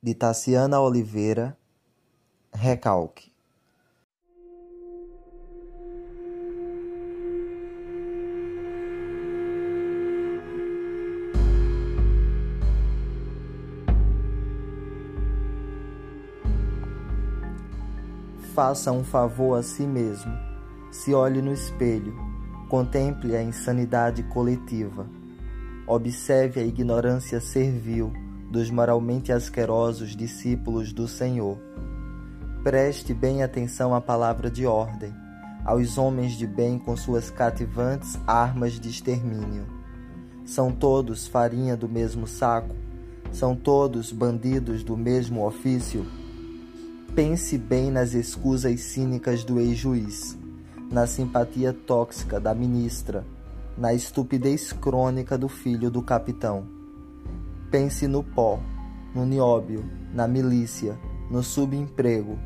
de Tassiana Oliveira, recalque. Faça um favor a si mesmo. Se olhe no espelho, contemple a insanidade coletiva. Observe a ignorância servil dos moralmente asquerosos discípulos do Senhor. Preste bem atenção à palavra de ordem, aos homens de bem com suas cativantes armas de extermínio. São todos farinha do mesmo saco? São todos bandidos do mesmo ofício? Pense bem nas escusas cínicas do ex-juiz, na simpatia tóxica da ministra, na estupidez crônica do filho do capitão Pense no pó, no nióbio, na milícia, no subemprego.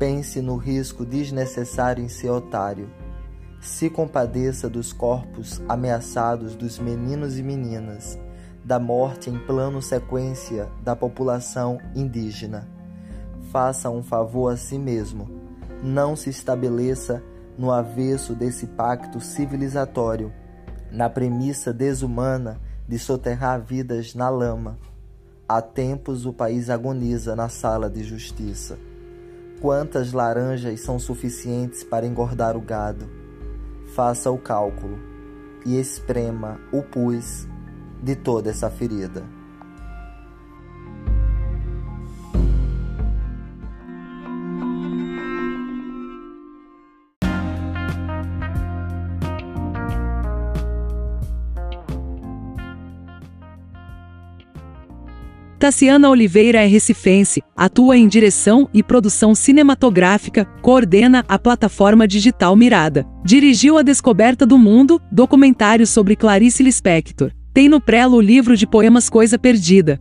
Pense no risco desnecessário em ser otário. Se compadeça dos corpos ameaçados dos meninos e meninas, da morte em plano sequência da população indígena. Faça um favor a si mesmo. Não se estabeleça no avesso desse pacto civilizatório, na premissa desumana de soterrar vidas na lama. Há tempos o país agoniza na sala de justiça. Quantas laranjas são suficientes para engordar o gado? Faça o cálculo e esprema o pus de toda essa ferida. Tassiana Oliveira é recifense, atua em direção e produção cinematográfica, coordena a plataforma digital Mirada. Dirigiu A Descoberta do Mundo, documentário sobre Clarice Lispector. Tem no prelo o livro de poemas Coisa Perdida.